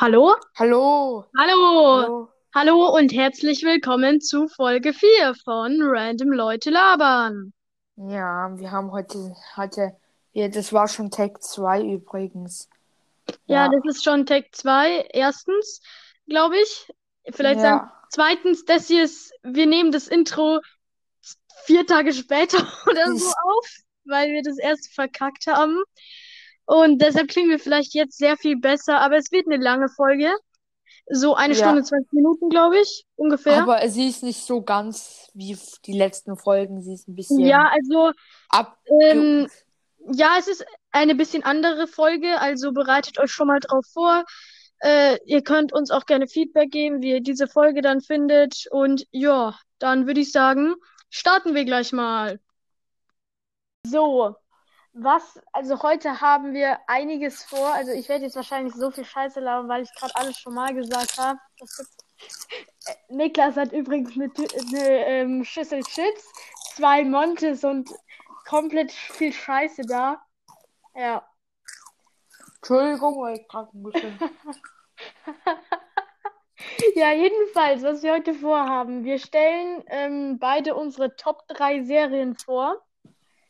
Hallo? Hallo. Hallo? Hallo. Hallo und herzlich willkommen zu Folge 4 von Random Leute labern. Ja, wir haben heute, heute, ja, das war schon Tag 2 übrigens. Ja, Ja, das ist schon Tag 2, erstens, glaube ich. Vielleicht sagen ja, zweitens, das hier ist, wir nehmen das Intro vier Tage später oder so auf, weil wir das erst verkackt haben. Und deshalb klingen wir vielleicht jetzt sehr viel besser, aber es wird eine lange Folge. So eine Stunde, ja. 20 Minuten, glaube ich, ungefähr. Aber sie ist nicht so ganz wie die letzten Folgen. Sie ist ein Ja, bisschen also, abge... ähm, ja, es ist eine bisschen andere Folge, also bereitet euch schon mal drauf vor. Äh, ihr könnt uns auch gerne Feedback geben, wie ihr diese Folge dann findet. Und ja, dann würde ich sagen, starten wir gleich mal. So, was, also heute haben wir einiges vor. Also ich werde jetzt wahrscheinlich so viel Scheiße labern, weil ich gerade alles schon mal gesagt habe. Äh, Niklas hat übrigens eine, eine ähm, Schüssel Chips, zwei Montes und komplett viel Scheiße da. Ja. Entschuldigung, weil ich ein bisschen... Ja, jedenfalls, was wir heute vorhaben. Wir stellen ähm, beide unsere Top 3 Serien vor.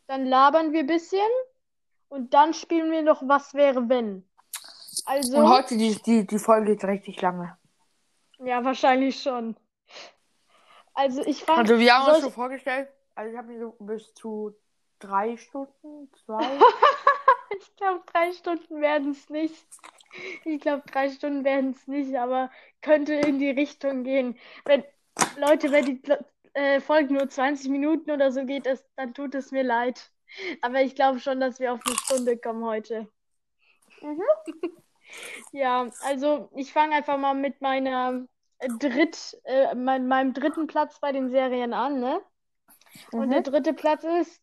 Dann labern wir ein bisschen und dann spielen wir noch Was wäre wenn. Und Also, heute, die, die, die Folge geht richtig lange. ja, wahrscheinlich schon. Also ich fange. Also wir haben uns schon vorgestellt, also ich habe mir so bis zu drei Stunden, zwei. Ich glaube, drei Stunden werden es nicht. Ich glaube, drei Stunden werden es nicht, aber könnte in die Richtung gehen. Wenn, Leute, wenn die äh, Folge nur 20 Minuten oder so geht, das, dann tut es mir leid. Aber ich glaube schon, dass wir auf eine Stunde kommen heute. Mhm. Ja, also ich fange einfach mal mit meiner äh, Dritt, äh, mein, meinem dritten Platz bei den Serien an, ne? Und der Mhm. dritte Platz ist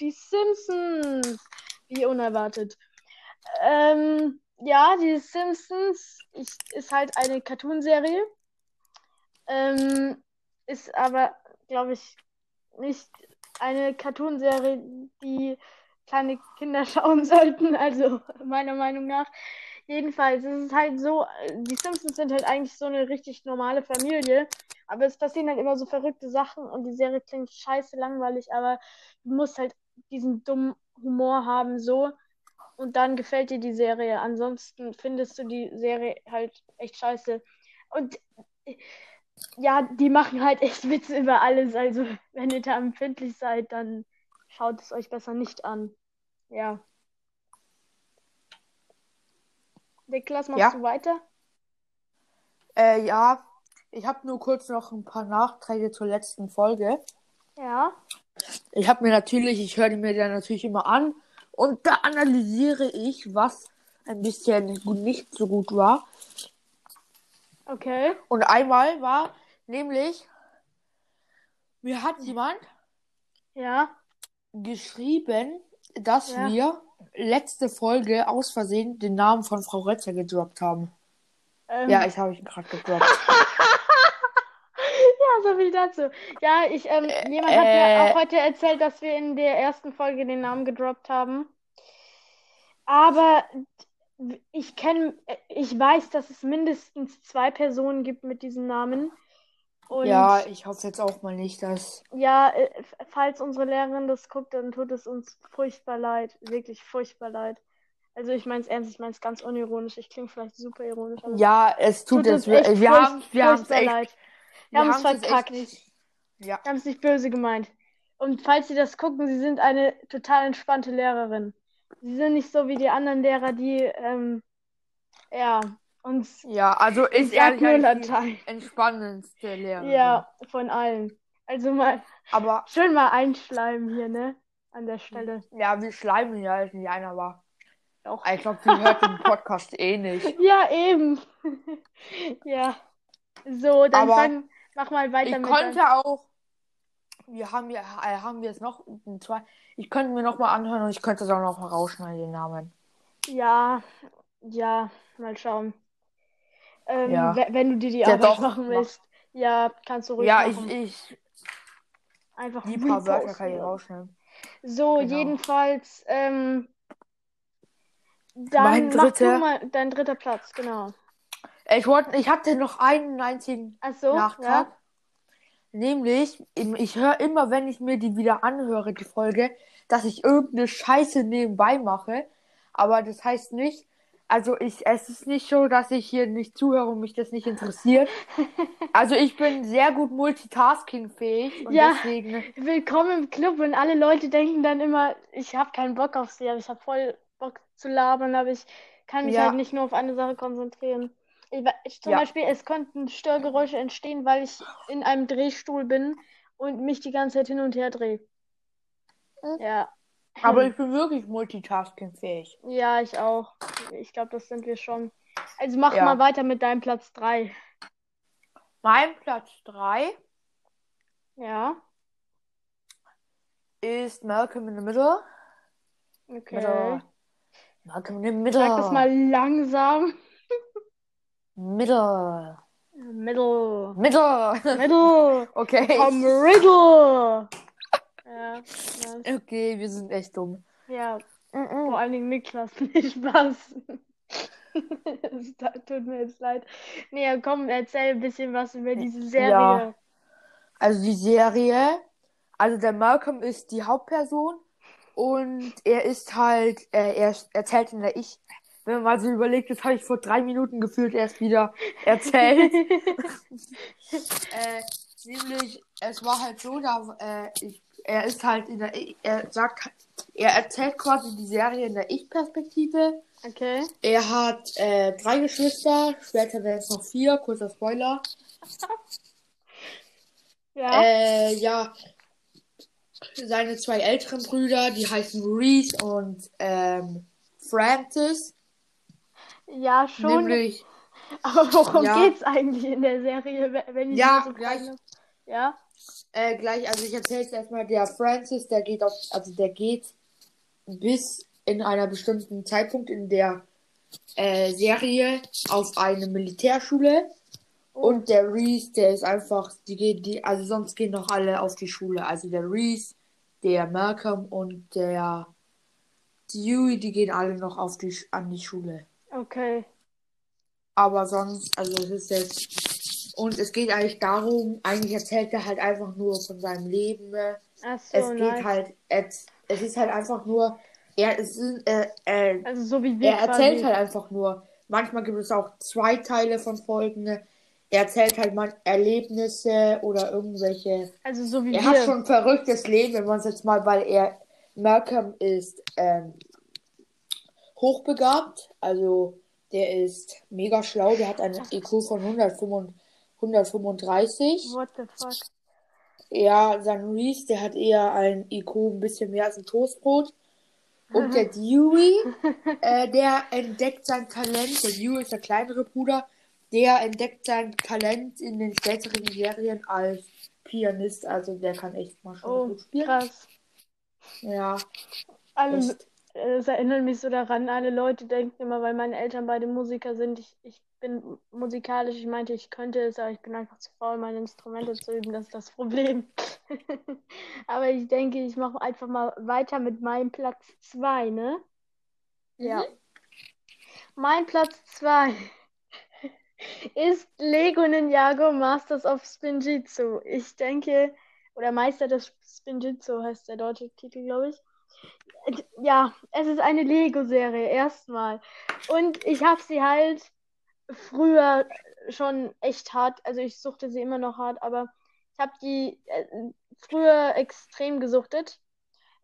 die Simpsons. Wie unerwartet. Ähm, ja, die Simpsons ich, ist halt eine Cartoonserie. Ähm, ist aber, glaube ich, nicht eine Cartoonserie, die kleine Kinder schauen sollten. Also meiner Meinung nach. Jedenfalls, es ist halt so, die Simpsons sind halt eigentlich so eine richtig normale Familie. Aber es passieren halt immer so verrückte Sachen und die Serie klingt scheiße langweilig, aber du musst halt diesen dummen Humor haben, so. Und dann gefällt dir die Serie. Ansonsten findest du die Serie halt echt scheiße. Und ja, die machen halt echt Witze über alles. Also, wenn ihr da empfindlich seid, dann schaut es euch besser nicht an. Ja. Niklas, machst Ja. du weiter? Äh, ja, ich habe nur kurz noch ein paar Nachträge zur letzten Folge. Ja. Ich habe mir natürlich, ich höre die mir dann natürlich immer an und da analysiere ich, was ein bisschen nicht so gut war. Okay. Und einmal war nämlich, mir hat jemand Ja. geschrieben, dass Ja. wir letzte Folge aus Versehen den Namen von Frau Rötzer gedroppt haben. Ähm, Ja, ich habe ihn gerade gedroppt. Ja, so viel dazu. Ja, ich, ähm, jemand hat mir Äh, auch heute erzählt, dass wir in der ersten Folge den Namen gedroppt haben. Aber ich kenne, ich weiß, dass es mindestens zwei Personen gibt mit diesem Namen. Und ja, ich hoffe jetzt auch mal nicht, dass. ja, äh, falls unsere Lehrerin das guckt, dann tut es uns furchtbar leid. Wirklich furchtbar leid. Also ich meine es ernst, ich meine es ganz unironisch. Ich klinge vielleicht super ironisch, Ja, es tut tut es. echt Wir, haben wir haben es echt. leid. Wir haben es echt verkackt. Ja. Wir haben es nicht böse gemeint. Und falls Sie das gucken, Sie sind eine total entspannte Lehrerin. Sie sind nicht so wie die anderen Lehrer, die, ähm, ja, uns, Ja, also ich ist eigentlich die entspannendste Lehrerin. Ja, von allen. Also mal, Aber schön mal einschleimen hier, ne? An der Stelle. ja, wir schleimen ja als nicht einer war. Doch. Ich glaube, sie hört den Podcast eh nicht. Ja, eben. Ja. So, dann Aber fang, mach mal weiter Ich mit könnte auch. Wir haben ja, äh, haben wir jetzt noch zwei. Ich könnte mir noch mal anhören und ich könnte es auch noch mal rausschneiden, den Namen. ja, ja, mal schauen. Ähm, Ja. we- wenn du dir die Ja, Arbeit doch, machen mach. willst. Ja, kannst du ruhig Ja, ich, machen. ich, Einfach die paar Wörter kann ich rausschneiden. So, Genau. jedenfalls, ähm, Dann Mein mach du dritter- mal dein dritter Platz, genau. Ich wollte, ich hatte noch einen einzigen Ach so, Nachtrag. ja. Nämlich, ich höre immer, wenn ich mir die wieder anhöre, die Folge, dass ich irgendeine Scheiße nebenbei mache. Aber das heißt nicht, also ich, es ist nicht so, dass ich hier nicht zuhöre und mich das nicht interessiert. Also ich bin sehr gut multitaskingfähig und Ja. deswegen, Willkommen im Club und alle Leute denken dann immer, ich habe keinen Bock auf sie, aber ich habe voll Bock zu labern, aber ich kann mich Ja. halt nicht nur auf eine Sache konzentrieren. Ich, zum Ja. Beispiel, es könnten Störgeräusche entstehen, weil ich in einem Drehstuhl bin und mich die ganze Zeit hin und her drehe. Mhm. Ja. aber ich bin wirklich multitaskingfähig. Ja, ich auch. Ich glaube, das sind wir schon. Also mach Ja. mal weiter mit deinem Platz 3. Mein Platz 3 Ja, ist Malcolm in the Middle. okay. Middle. Malcolm in the Middle. Sag das mal langsam. Middle. Middle. Middle. Middle. Okay. Tom Riddle. Ja. Okay, wir sind echt dumm. ja, Mhm. vor allen Dingen Niklas, nicht Spaß. Tut mir jetzt leid. Nee, komm, erzähl ein bisschen was über diese Serie. Ja. Also die Serie, also der Malcolm ist die Hauptperson und er ist halt, äh, er erzählt in der Ich, wenn man mal so überlegt, das habe ich vor drei Minuten gefühlt erst wieder erzählt. äh, nämlich, es war halt so, da, äh, ich, er ist halt in der, er sagt, er erzählt quasi die Serie in der Ich-Perspektive. Okay. Er hat äh, drei Geschwister, später werden es noch vier, kurzer Spoiler. Ja. Äh, ja. Seine zwei älteren Brüder, die heißen Reese und ähm, Francis. Ja, schon. Nämlich, Aber worum Ja. geht's eigentlich in der Serie, we- wenn ich Ja, so gleich. Ja? äh, gleich, also ich erzähle jetzt erstmal, der Francis, der geht auf, also der geht bis in einer bestimmten Zeitpunkt in der äh, Serie auf eine Militärschule. Oh. Und der Reese, der ist einfach, die gehen, die, also sonst gehen noch alle auf die Schule. Also der Reese, der Malcolm und der Dewey, die gehen alle noch auf die, an die Schule. Okay. Aber sonst, also es ist jetzt, und es geht eigentlich darum, eigentlich erzählt er halt einfach nur von seinem Leben. Ach so, Es geht nice. halt, es, es ist halt einfach nur, er, es sind, äh, äh, Also so wie wir er erzählt quasi. halt einfach nur. Manchmal gibt es auch zwei Teile von Folgen. Er erzählt halt mal Erlebnisse oder irgendwelche. Also so wie Er wir. hat schon ein verrücktes Leben, wenn man es jetzt mal, weil er Malcolm ist ähm, hochbegabt, also der ist mega schlau, der hat einen IQ von 135 135. What the fuck? Ja, sein Reese, der hat eher ein IQ ein bisschen mehr als ein Toastbrot. Und der Dewey, äh, der entdeckt sein Talent. Der Dewey ist der kleinere Bruder. Der entdeckt sein Talent in den späteren Serien als Pianist. Also der kann echt mal schon Oh, gut spielen. krass. Ja, Alle. Es erinnert mich so daran, alle Leute denken immer, weil meine Eltern beide Musiker sind, ich, ich bin musikalisch, ich meinte, ich könnte es, aber ich bin einfach zu faul, meine Instrumente zu üben, das ist das Problem. Aber ich denke, ich mache einfach mal weiter mit meinem Platz 2, ne? Ja. Mein Platz 2 ist Lego Ninjago Masters of Spinjitzu. Ich denke, oder Meister des Spinjitzu heißt der deutsche Titel, glaube ich. Ja, es ist eine Lego-Serie, erstmal. Und ich habe sie halt früher schon echt hart, also ich suchte sie immer noch hart, aber ich habe die äh, früher extrem gesuchtet.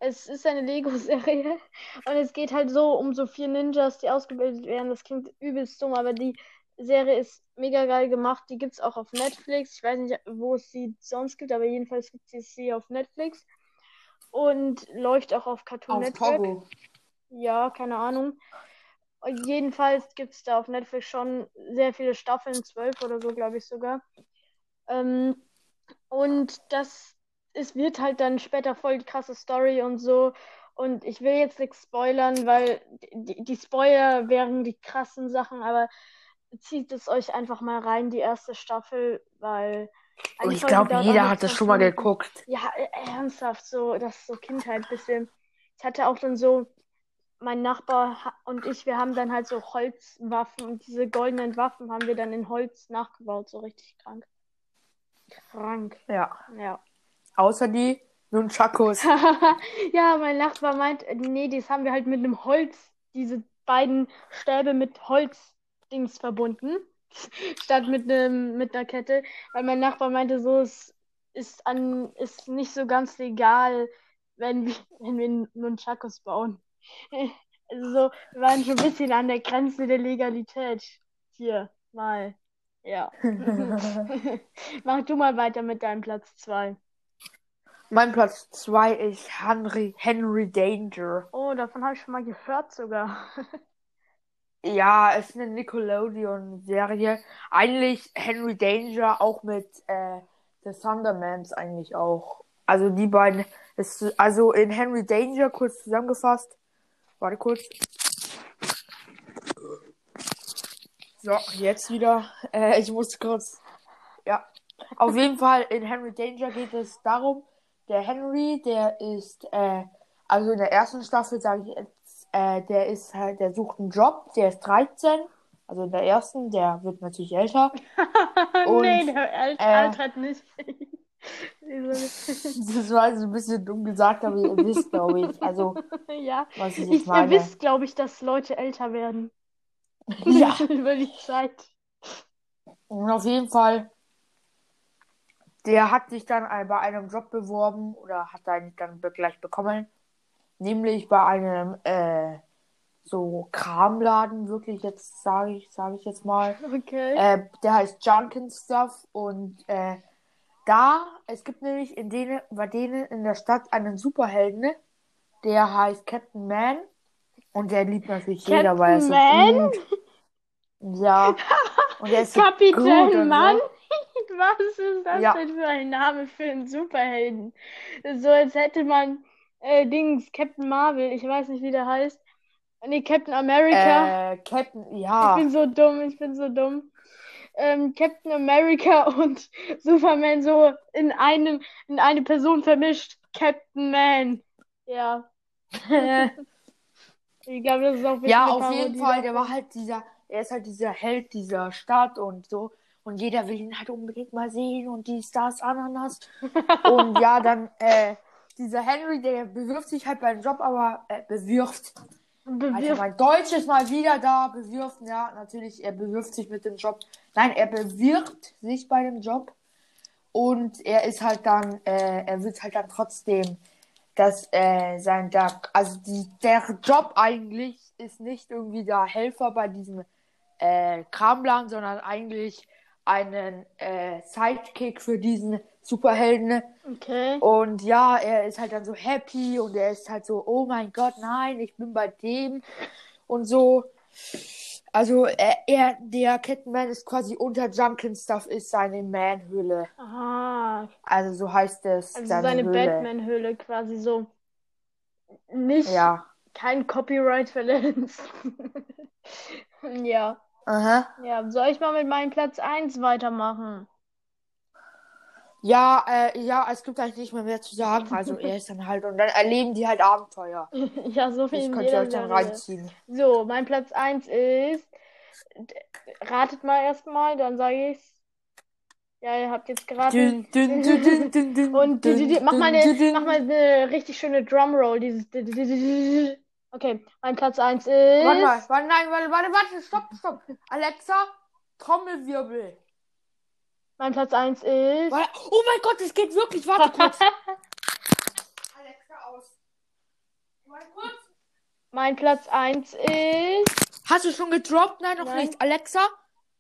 Es ist eine Lego-Serie und es geht halt so um so vier Ninjas, die ausgebildet werden. Das klingt übelst dumm, aber die Serie ist mega geil gemacht. Die gibt es auch auf Netflix. Ich weiß nicht, wo es sie sonst gibt, aber jedenfalls gibt es sie auf Netflix. Und läuft auch auf Cartoon Auf Network. Togo. Ja, keine Ahnung. Jedenfalls gibt es da auf Netflix schon sehr viele Staffeln, zwölf oder so, glaube ich sogar. Ähm, und das es wird halt dann später voll die krasse Story und so. Und ich will jetzt nichts spoilern, weil die, die Spoiler wären die krassen Sachen, aber zieht es euch einfach mal rein, die erste Staffel, weil Und eine ich glaube, jeder hat das 20 schon mal geguckt. Ja, äh, ernsthaft, so, das ist so Kindheit bisschen. Ich hatte auch dann so mein Nachbar und ich, wir haben dann halt so Holzwaffen und diese goldenen Waffen haben wir dann in Holz nachgebaut, so richtig krank. Krank, Ja. ja. Außer die Nunchakos. Ja, mein Nachbar meint, nee, das haben wir halt mit einem Holz, diese beiden Stäbe mit Holzdings verbunden, statt mit einem, mit einer Kette, weil mein Nachbar meinte, so, es ist an, ist nicht so ganz legal, wenn wir, wenn wir Nunchakos bauen. Also so, wir waren schon ein bisschen an der Grenze der Legalität. Hier, mal. Ja. Mach du mal weiter mit deinem Platz 2. mein Platz 2 ist Henry, Henry Danger. Oh, davon habe ich schon mal gehört sogar. Ja, es ist eine Nickelodeon-Serie. Eigentlich Henry Danger auch mit äh, The Thundermans eigentlich auch. Also die beiden. Ist, also in Henry Danger kurz zusammengefasst. Warte kurz. So, jetzt wieder. Äh, ich muss kurz. Ja. Auf jeden Fall in Henry Danger geht es darum, der Henry, der ist, äh, also in der ersten Staffel sage ich äh, der ist halt, der sucht einen Job, der ist 13. Also in der ersten, der wird natürlich älter. Und, nee, der Al äh, altert nicht. Das war also ein bisschen dumm gesagt, aber ihr wisst, glaube ich. Also, ja, was ich ich, jetzt ihr meine. wisst, glaube ich, dass Leute älter werden. Ja. Über die Zeit. Und auf jeden Fall, der hat sich dann bei einem Job beworben oder hat einen dann gleich bekommen. Nämlich bei einem äh, so Kramladen, wirklich jetzt sage ich, sage ich jetzt mal. Okay. Äh, der heißt Junkin Stuff und äh, da, es gibt nämlich in denen, bei denen in der Stadt einen Superhelden, der heißt Captain Man und der liebt natürlich jeder, weil er so Captain gut. Ja. Und er ist Kapitän Mann? so. Was ist das Ja. denn für ein Name für einen Superhelden? So als hätte man äh, Dings, Captain Marvel, ich weiß nicht, wie der heißt. Nee, Captain America. Äh, Captain, Ich ja. bin so dumm, ich bin so dumm. Ähm, Captain America und Superman so in einem, in eine Person vermischt. Captain Man. Ja. Ich glaube, das ist auch ja, auf jeden Parodie Fall, der war halt dieser, er ist halt dieser Held dieser Stadt und so. Und jeder will ihn halt unbedingt mal sehen und die Stars Ananas. und ja, dann, äh, dieser Henry, der bewirft sich halt beim Job, aber äh, bewirft. Also Bewirft. mein Deutsch ist mal wieder da, bewirft, ja, natürlich, er bewirft sich mit dem Job. Nein, er bewirbt sich bei dem Job und er ist halt dann, äh, er wird halt dann trotzdem, dass äh, sein, der, also die, der Job eigentlich ist nicht irgendwie der Helfer bei diesem äh, Kramladen, sondern eigentlich einen äh, Sidekick für diesen Superhelden. Okay. Und ja, er ist halt dann so happy und er ist halt so, oh mein Gott, nein, ich bin bei dem und so. Also er, er der Catman ist quasi unter Junkin Stuff ist seine Man-Hülle. Aha. Also so heißt es. Also seine seine Höhle. Batman-Höhle quasi so. Nicht Ja. kein Copyright verletzt. Ja. Aha. Ja, soll ich mal mit meinem Platz 1 weitermachen? Ja, äh, ja, es gibt eigentlich nicht mehr mehr zu sagen. Also er ist dann halt und dann erleben die halt Abenteuer. Ja, so viel Das könnt ihr euch dann reinziehen. So, mein Platz 1 ist. Ratet mal erstmal, dann sage ich's. Ja, ihr habt jetzt geraten. Dün, dün, dün, Und mach, mal eine, mach mal eine richtig schöne Drumroll. Dieses. Okay, mein Platz 1 ist. Warte mal, warte, nein, warte, warte, warte, stopp, stopp. Alexa, Trommelwirbel. Mein Platz 1 ist. Warte, oh mein Gott, es geht wirklich, warte kurz. Alexa aus. Kurz. Mein Platz 1 ist. Hast du schon gedroppt? Nein, noch Nein. nicht. Alexa,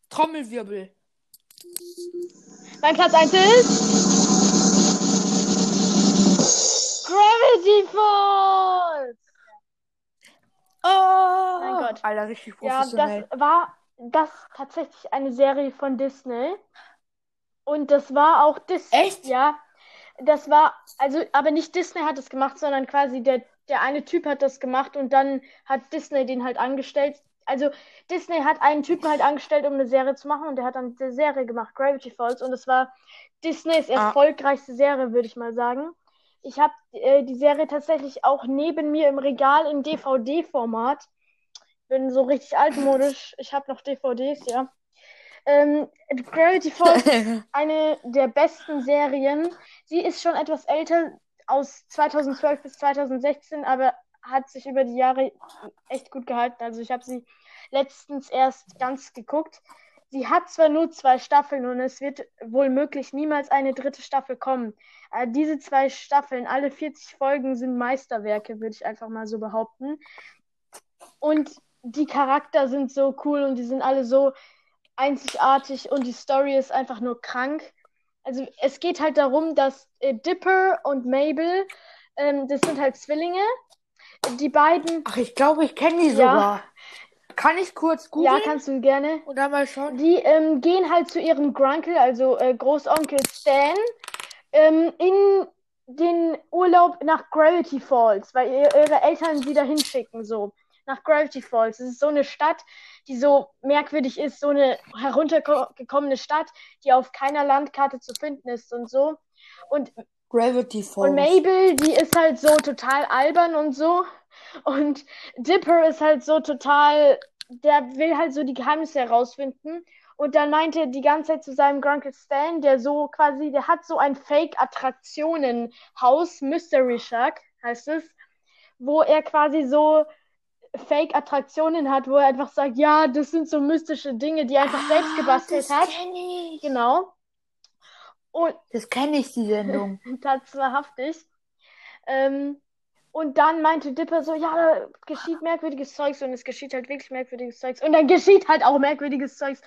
Trommelwirbel. Mein Platz 1 ist. Gravity Falls! Oh, Mein Gott. Alter, richtig Ja, professionell. das war das tatsächlich eine Serie von Disney. Und das war auch Disney. Echt? Ja. Das war, also, aber nicht Disney hat es gemacht, sondern quasi der, der eine Typ hat das gemacht und dann hat Disney den halt angestellt. Also Disney hat einen Typen halt angestellt, um eine Serie zu machen und der hat dann eine Serie gemacht, Gravity Falls. Und es war Disneys Ah. erfolgreichste Serie, würde ich mal sagen. Ich habe äh, die Serie tatsächlich auch neben mir im Regal in DVD-Format. Bin so richtig altmodisch. Ich habe noch DVDs, ja. Ähm, Gravity Falls ist eine der besten Serien. Sie ist schon etwas älter, aus 2012 bis 2016, aber hat sich über die Jahre echt gut gehalten. Also ich habe sie letztens erst ganz geguckt. Sie hat zwar nur zwei Staffeln und es wird wohl möglich niemals eine dritte Staffel kommen. Aber diese zwei Staffeln, alle 40 Folgen, sind Meisterwerke, würde ich einfach mal so behaupten. Und die Charakter sind so cool und die sind alle so einzigartig und die Story ist einfach nur krank. Also es geht halt darum, dass äh, Dipper und Mabel, ähm, das sind halt Zwillinge. Die beiden. Ach, ich glaube, ich kenne die ja. sogar. Kann ich kurz googeln? Ja, kannst du gerne. Und dann mal schauen. Die ähm, gehen halt zu ihrem Grunkel, also äh, Großonkel Stan, ähm, in den Urlaub nach Gravity Falls, weil ihre Eltern sie da hinschicken, so. Nach Gravity Falls. Das ist so eine Stadt, die so merkwürdig ist, so eine heruntergekommene Stadt, die auf keiner Landkarte zu finden ist und so. Und Gravity Falls. Und Mabel, die ist halt so total albern und so. Und Dipper ist halt so total, der will halt so die Geheimnisse herausfinden. Und dann meinte er die ganze Zeit zu seinem Grunkle Stan, der so quasi, der hat so ein Fake-Attraktionen-Haus, Mystery Shack heißt es, wo er quasi so Fake-Attraktionen hat, wo er einfach sagt, ja, das sind so mystische Dinge, die er einfach ah, selbst gebastelt das hat. Ich. Genau. Und das kenne ich, die Sendung. Tatsächlich. Ähm, und dann meinte Dipper so, ja, da geschieht merkwürdiges Zeugs und es geschieht halt wirklich merkwürdiges Zeugs. Und dann geschieht halt auch merkwürdiges Zeugs.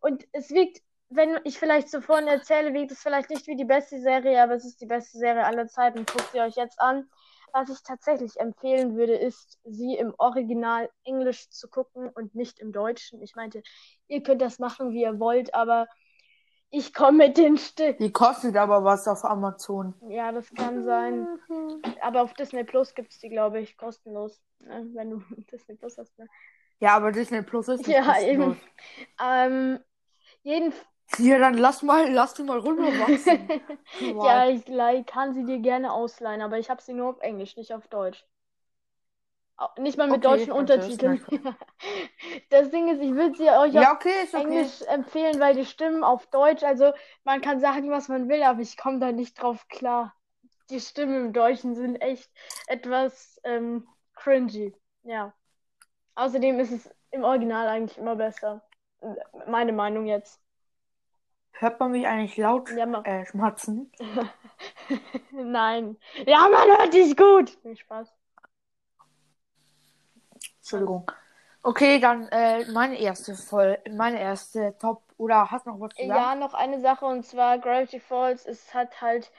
Und es wirkt, wenn ich vielleicht so vorhin erzähle, wirkt es vielleicht nicht wie die beste Serie, aber es ist die beste Serie aller Zeiten. Guckt sie euch jetzt an. Was ich tatsächlich empfehlen würde, ist, sie im Original Englisch zu gucken und nicht im Deutschen. Ich meinte, ihr könnt das machen, wie ihr wollt, aber ich komme mit den Stück. Die kostet aber was auf Amazon. Ja, das kann sein. Aber auf Disney Plus gibt es die, glaube ich, kostenlos. Ne? Wenn du Disney Plus hast. Ne? Ja, aber Disney Plus ist nicht Ja, kostenlos. eben. Ähm, jeden, ja, dann lass mal, lass die mal runterwachsen. ja, ich, kann sie dir gerne ausleihen, aber ich habe sie nur auf Englisch, nicht auf Deutsch. Nicht mal mit okay, deutschen Untertiteln. das Ding ist, ich würde sie euch ja, okay, auf okay. Englisch empfehlen, weil die Stimmen auf Deutsch, also man kann sagen, was man will, aber ich komme da nicht drauf klar. Die Stimmen im Deutschen sind echt etwas ähm, cringy. Ja. Außerdem ist es im Original eigentlich immer besser. Meine Meinung jetzt. Hört man mich eigentlich laut ja, äh, schmatzen? Nein. Ja, man hört dich gut. Viel Spaß. Entschuldigung. Okay, dann äh, meine erste voll, meine erste Top oder hast noch was zu sagen? Ja, noch eine Sache und zwar Gravity Falls. Es hat halt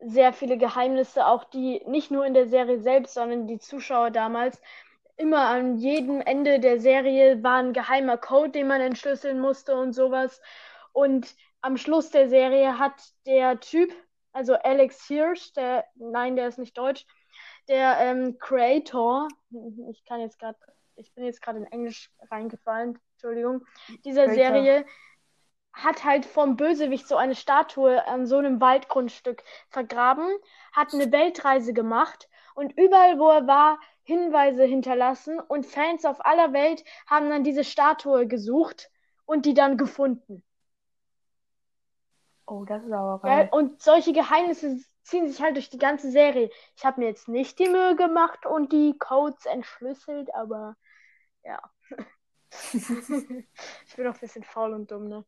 sehr viele Geheimnisse, auch die nicht nur in der Serie selbst, sondern die Zuschauer damals. Immer an jedem Ende der Serie war ein geheimer Code, den man entschlüsseln musste und sowas. Und am Schluss der Serie hat der Typ, also Alex Hirsch, der, nein, der ist nicht deutsch, der ähm, Creator, ich kann jetzt gerade, ich bin jetzt gerade in Englisch reingefallen, Entschuldigung, dieser Creator. Serie hat halt vom Bösewicht so eine Statue an so einem Waldgrundstück vergraben, hat eine Weltreise gemacht und überall, wo er war, Hinweise hinterlassen und Fans auf aller Welt haben dann diese Statue gesucht und die dann gefunden. Oh, das ist aber geil. Ja, und solche Geheimnisse ziehen sich halt durch die ganze Serie. Ich habe mir jetzt nicht die Mühe gemacht und die Codes entschlüsselt, aber ja. ich bin auch ein bisschen faul und dumm, ne?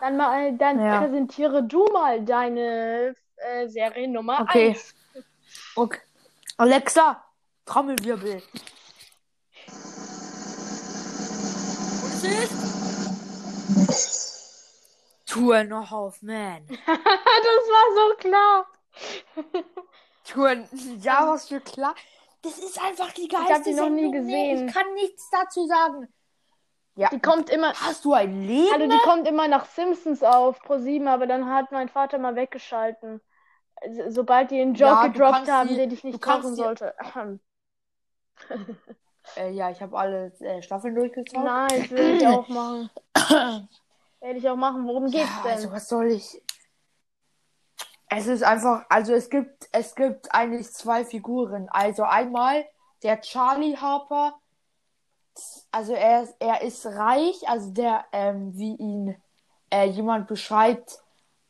Dann mal, dann ja. präsentiere du mal deine äh, Serie Nummer okay. 1. Okay. Alexa, Trommelwirbel. Was ist? Tour noch auf Man. das war so klar. Touren, ja, was für klar. Das ist einfach die geilste Ich habe die noch nie gesehen. Ich kann nichts dazu sagen. Ja. Die kommt immer. Hast du ein Leben? Also die kommt immer nach Simpsons auf Pro 7, aber dann hat mein Vater mal weggeschalten. Sobald die einen Job ja, gedroppt haben, die, den ich nicht kaufen sollte. äh, ja, ich habe alle äh, Staffeln durchgezogen. Nein, das will ich auch machen. Werde ich auch machen. Worum geht's ja, denn? Also, was soll ich? Es ist einfach, also es gibt, es gibt eigentlich zwei Figuren. Also einmal der Charlie Harper. Also er ist, er ist reich, also der, ähm, wie ihn äh, jemand beschreibt,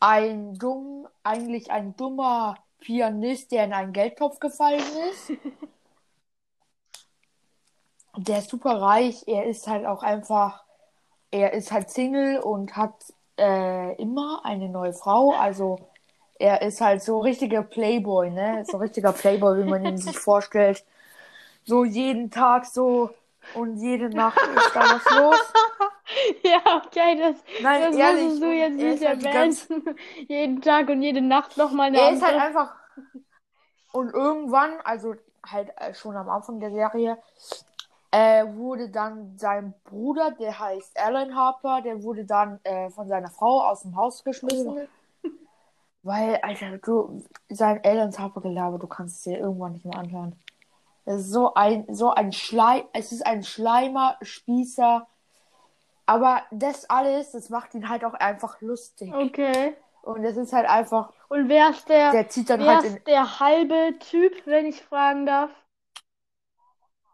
ein dumm, eigentlich ein dummer Pianist, der in einen Geldtopf gefallen ist. der ist super reich. Er ist halt auch einfach, er ist halt Single und hat äh, immer eine neue Frau. Also er ist halt so richtiger Playboy, ne? So richtiger Playboy, wie man ihn sich vorstellt. So jeden Tag so und jede Nacht ist da was los. Ja, okay, das, Nein, das ehrlich, musst du jetzt nicht ist halt erwähnen. Jeden Tag und jede Nacht nochmal eine Er ist halt andere. einfach. Und irgendwann, also halt äh, schon am Anfang der Serie, äh, wurde dann sein Bruder, der heißt Alan Harper, der wurde dann äh, von seiner Frau aus dem Haus geschmissen. Weil, Alter, du, sein Alan Harper Gelaber, du kannst es dir irgendwann nicht mehr anhören. Das ist so ein, so ein Schleim, es ist ein Schleimer, Spießer. Aber das alles, das macht ihn halt auch einfach lustig. Okay. Und das ist halt einfach, Und wer ist der, der zieht dann wer halt in, ist der halbe Typ, wenn ich fragen darf?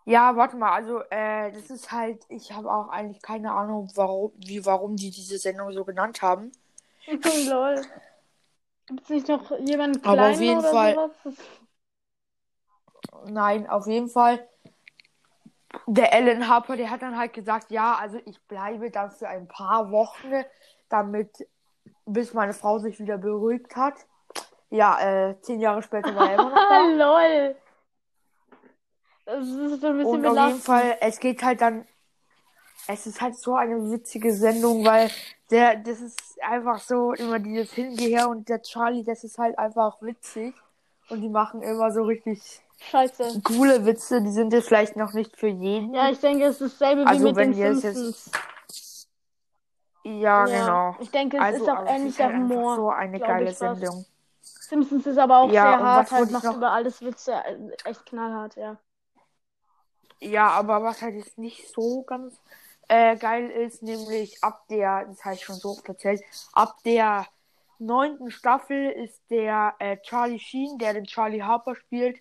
Ja, warte mal, also äh, das ist halt, ich habe auch eigentlich keine Ahnung, warum, wie, warum die diese Sendung so genannt haben. Lol. Gibt es nicht noch jemanden Aber kleinen auf jeden oder Fall- sowas? Nein, auf jeden Fall. Der Alan Harper, der hat dann halt gesagt, ja, also ich bleibe dann für ein paar Wochen, damit, bis meine Frau sich wieder beruhigt hat. Ja, äh, zehn Jahre später war er immer noch da. lol. Das ist so ein bisschen Und auf jeden belastend. Fall, es geht halt dann, es ist halt so eine witzige Sendung, weil der, das ist einfach so immer dieses Hingeher und der Charlie, das ist halt einfach witzig. Und die machen immer so richtig Scheiße. coole Witze, die sind jetzt vielleicht noch nicht für jeden. Ja, ich denke, es ist dasselbe wie Also mit wenn den es Simpsons. Ja, Ja, genau. Ich denke, es Also, ist auch aber es ähnlich ist der halt Humor. so eine geile fast. Sendung. Simpsons ist aber auch Ja, sehr hart, halt macht noch- über alles Witze, äh, echt knallhart, ja. Ja, aber was halt jetzt nicht so ganz äh, geil ist, nämlich ab der, das habe ich schon so oft erzählt, ab der neunten Staffel ist der äh, Charlie Sheen, der den Charlie Harper spielt,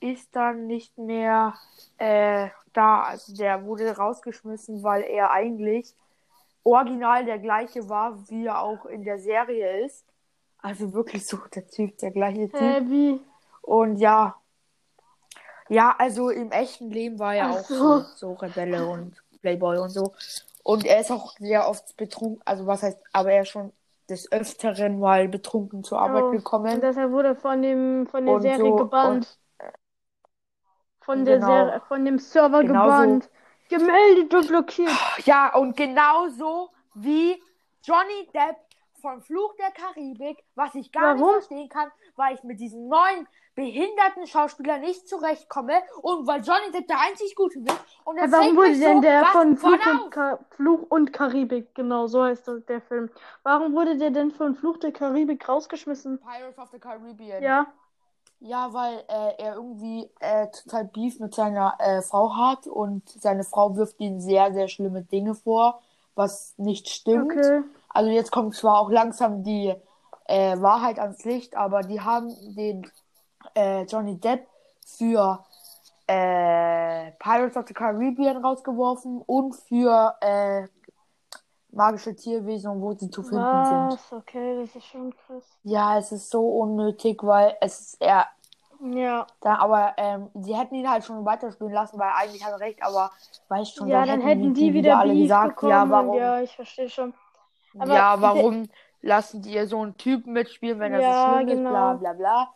ist dann nicht mehr äh, da. Also der wurde rausgeschmissen, weil er eigentlich original der gleiche war, wie er auch in der Serie ist. Also wirklich so der Typ, der gleiche Typ. Wie? Und ja. Ja, also im echten Leben war er auch so. so, Rebelle und Playboy und so. Und er ist auch sehr oft betrunken, also was heißt, aber er ist schon des Öfteren mal betrunken zur Arbeit Oh, Und gekommen. deshalb wurde von dem von der Und Serie so, gebannt. Von der Genau. Serie, von dem Server Genau so. gebannt. Gemeldet und blockiert. Ja, und genauso wie Johnny Depp von Fluch der Karibik, was ich gar Warum? nicht verstehen kann, weil ich mit diesem neuen behinderten Schauspieler nicht zurechtkomme und weil Johnny Depp der einzig Gute ist. Und das Warum wurde denn so der von Fluch und, Fluch und Karibik, genau so heißt das, der Film. Warum wurde der denn von Fluch der Karibik rausgeschmissen? Pirates of the Caribbean. Ja, Ja, weil äh, er irgendwie äh, total Beef mit seiner äh, Frau hat und seine Frau wirft ihm sehr, sehr schlimme Dinge vor, was nicht stimmt. okay. Also jetzt kommt zwar auch langsam die äh, Wahrheit ans Licht, aber die haben den äh, Johnny Depp für äh, Pirates of the Caribbean rausgeworfen und für äh, magische Tierwesen, wo sie zu finden sind. Was? Okay, das ist schon krass. Ja, es ist so unnötig, weil es ist eher Ja, da, aber ähm, sie hätten ihn halt schon weiterspielen lassen, weil eigentlich hat er recht, aber weißt schon, ja, dann hätten die wieder alle Beef gesagt, bekommen. ja, warum, ja, ich verstehe schon. Aber- warum lassen die ihr so einen Typen mitspielen, wenn er Ja, so schlimm ist, genau. bla bla bla.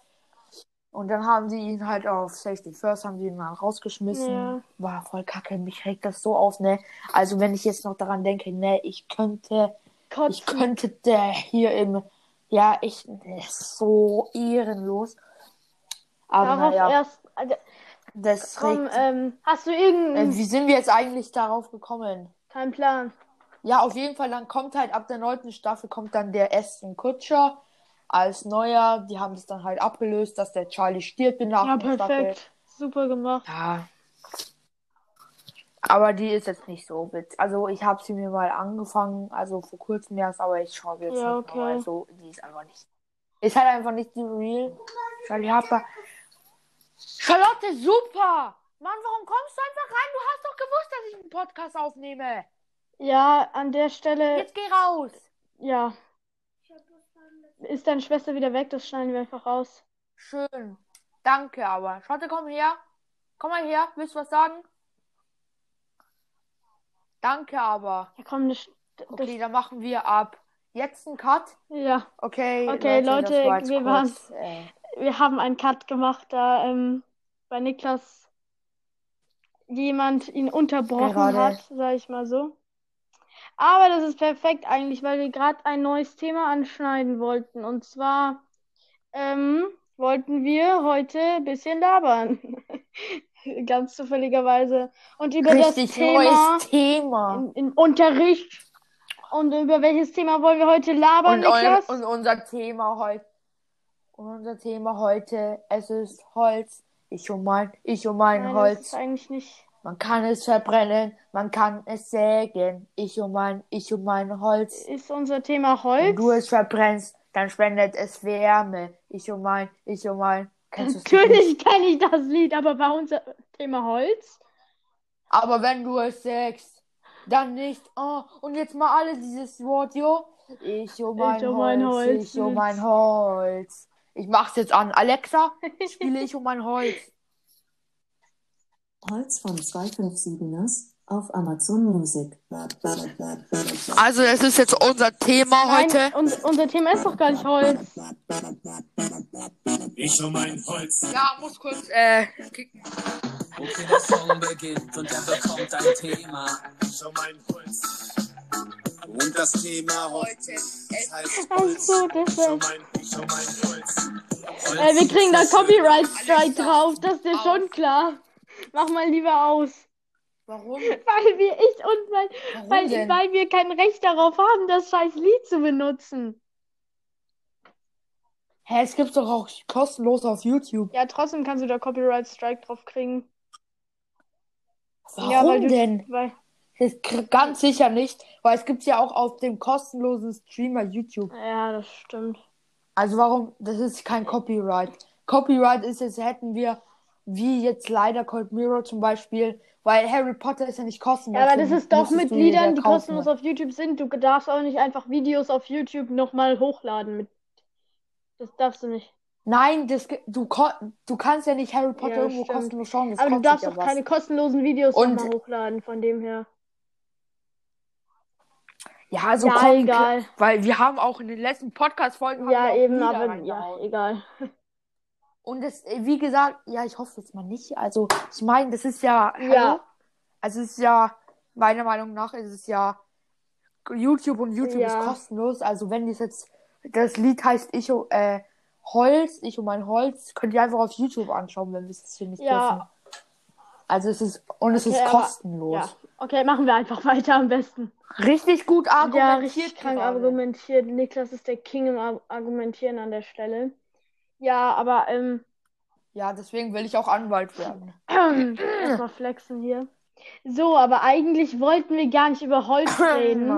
Und dann haben sie ihn halt auf Safety First, haben sie ihn mal rausgeschmissen. Ja. War voll kacke, mich regt das so auf, ne? Also wenn ich jetzt noch daran denke, ne, ich könnte, ich Kotzen. könnte der hier im, ja, ich, der ist so ehrenlos. Aber Darauf naja, erst. Also, das komm, regt ähm, hast du Äh, irgendeinen. wie sind wir jetzt eigentlich darauf gekommen? Kein Plan. Ja, auf jeden Fall, dann kommt halt ab der neunten Staffel kommt dann der Aston Kutscher als neuer. Die haben das dann halt abgelöst, dass der Charlie stirbt in der Ja, achten perfekt. Super gemacht. Staffel. Ja. Aber die ist jetzt nicht so witzig. Also ich habe sie mir mal angefangen, also vor kurzem erst, aber ich schaue jetzt Ja, nicht okay. mehr, also die ist einfach nicht. Ist halt einfach nicht die Real. Charlie Harper. Charlotte, super! Mann, warum kommst du einfach rein? Du hast doch gewusst, dass ich einen Podcast aufnehme. Ja, an der Stelle, Jetzt geh raus. ja. Ist deine Schwester wieder weg? Das schneiden wir einfach raus. Schön. Danke aber. Charlotte, komm her. Komm mal her. Willst du was sagen? Danke aber. Ja, komm, das, das, Okay, dann machen wir ab. Jetzt einen Cut. ja. Okay, Okay, das Leute, war wir kurz, äh, Wir haben einen Cut gemacht, da ähm, bei Niklas jemand ihn unterbrochen Gerade. hat, sag ich mal so. Aber das ist perfekt eigentlich, weil wir gerade ein neues Thema anschneiden wollten. Und zwar ähm, wollten wir heute ein bisschen labern. Ganz zufälligerweise. Und über das richtig Thema neues Thema. in, im Unterricht. Und über welches Thema wollen wir heute labern, Und, Niklas? und unser Thema heute. Und unser Thema heute, es ist Holz. Ich um mein, ich um mein Nein, das Holz. ist eigentlich nicht. Man kann es verbrennen, man kann es sägen. Ich um mein, ich um mein Holz. Ist unser Thema Wenn Holz? du es verbrennst, dann spendet es Wärme. Ich um mein, ich um mein. Natürlich kenne ich das Lied, aber bei unser Thema Holz. Aber wenn du es sägst, dann nicht. Oh, und jetzt mal alle dieses Wort, jo. Ich um mein, Ich um mein Holz, Holz ich um mein Holz. Ich mach's jetzt an. Alexa, spiele ich um mein Holz. Holz von 257ers auf Amazon Music. Also, es ist jetzt unser Thema Nein, uns, unser Thema ist doch gar nicht Holz. Ich um mein Holz. Ja, muss kurz, äh, kicken. Okay, der Song beginnt und er bekommt ein Thema. Ich um mein Holz. Und das Thema heute es heißt Ach Holz. so, Ich um mein, ich um mein Holz. Holz Äh, wir kriegen da ist das Copyright Strike Alexa, drauf, das ist dir schon klar. Mach mal lieber aus. Warum? Weil wir, ich und mein, Warum weil, denn? weil wir kein Recht darauf haben, das scheiß Lied zu benutzen. Hä, es gibt's doch auch kostenlos auf YouTube. Ja, trotzdem kannst du da Copyright Strike drauf kriegen. Warum ja, weil du, denn? Weil, Das ganz sicher nicht, weil es gibt's ja auch auf dem kostenlosen Streamer YouTube. ja, das stimmt. Also warum? Das ist kein Copyright. Copyright ist jetzt, hätten wir, wie jetzt leider Cold Mirror zum Beispiel, weil Harry Potter ist ja nicht kostenlos. Ja, aber das ist doch mit Liedern, die kostenlos auf YouTube sind. Du darfst auch nicht einfach Videos auf YouTube nochmal hochladen. Mit... Das darfst du nicht. Nein, das, du, du kannst ja nicht Harry Potter Ja, irgendwo stimmt. kostenlos schauen. Das Aber du darfst auch was. keine kostenlosen Videos Und- nochmal hochladen, von dem her. Ja, also Ja, komm, egal. Weil wir haben auch in den letzten Podcast-Folgen Ja, eben, aber ja, egal. Und das, äh, wie gesagt, ja, ich hoffe jetzt mal nicht. Also, ich meine, das ist ja. Ja. Hallo? Also, es ist ja, meiner Meinung nach, ist es ja YouTube und YouTube Ja. ist kostenlos. Also, wenn das jetzt, das Lied heißt Ich, um- äh, Holz, ich um mein Holz, könnt ihr einfach auf YouTube anschauen, wenn wir es hier nicht Ja. dürfen. Also, es ist, und es Okay, ist aber- kostenlos. Ja. Okay, machen wir einfach weiter am besten. Richtig gut Ja, argumentiert. richtig krank argumentiert. Niklas ist der King im Ar- Argumentieren an der Stelle. Ja, aber ähm, Ja, deswegen will ich auch Anwalt werden. erstmal flexen hier. So, aber eigentlich wollten wir gar nicht über Holz reden.